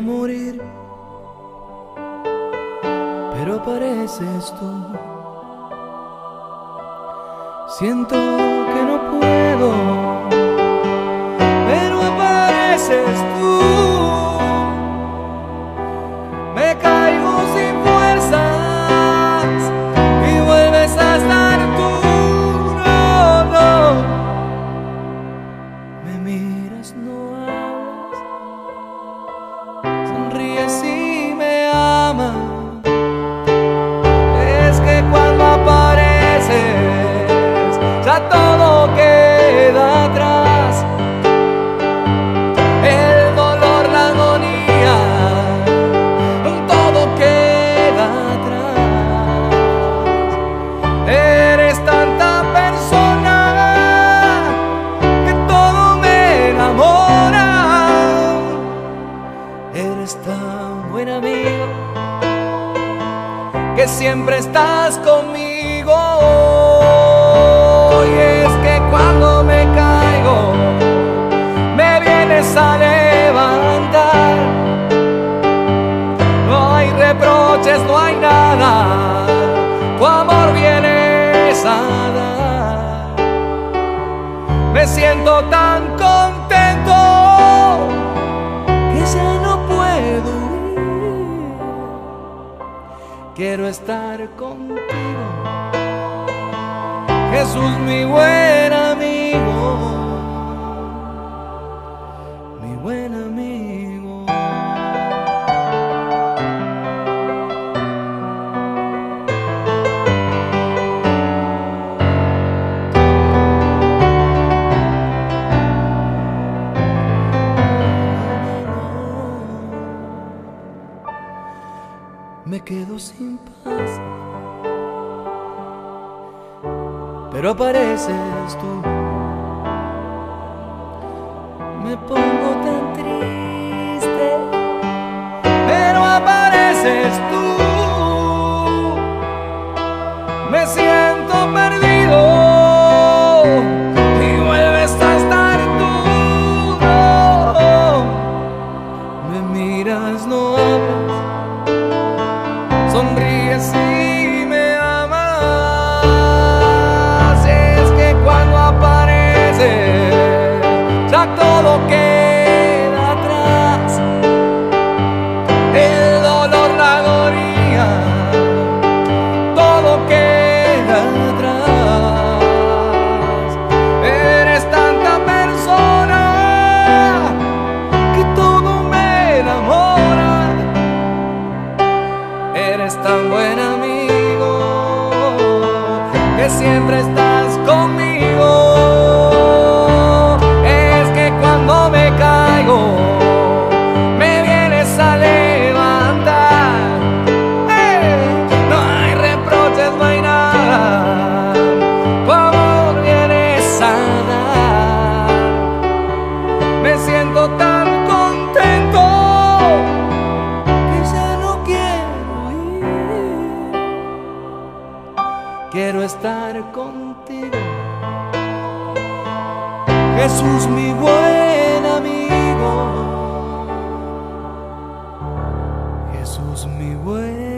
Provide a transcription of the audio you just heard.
morir, pero apareces tú. Siento que no puedo, que siempre estás conmigo. Y es que cuando me caigo, me vienes a levantar. No hay reproches, no hay nada. Tu amor vienes a dar. Me siento tan contento Quiero estar contigo, Jesús, mi buen Me quedo sin paz, pero apareces tú. Me pongo tan triste, pero apareces tú. Me siento perdido y vuelves a estar tú. No. Que siempre estás estar contigo, Jesús, mi buen amigo. Jesús, mi buen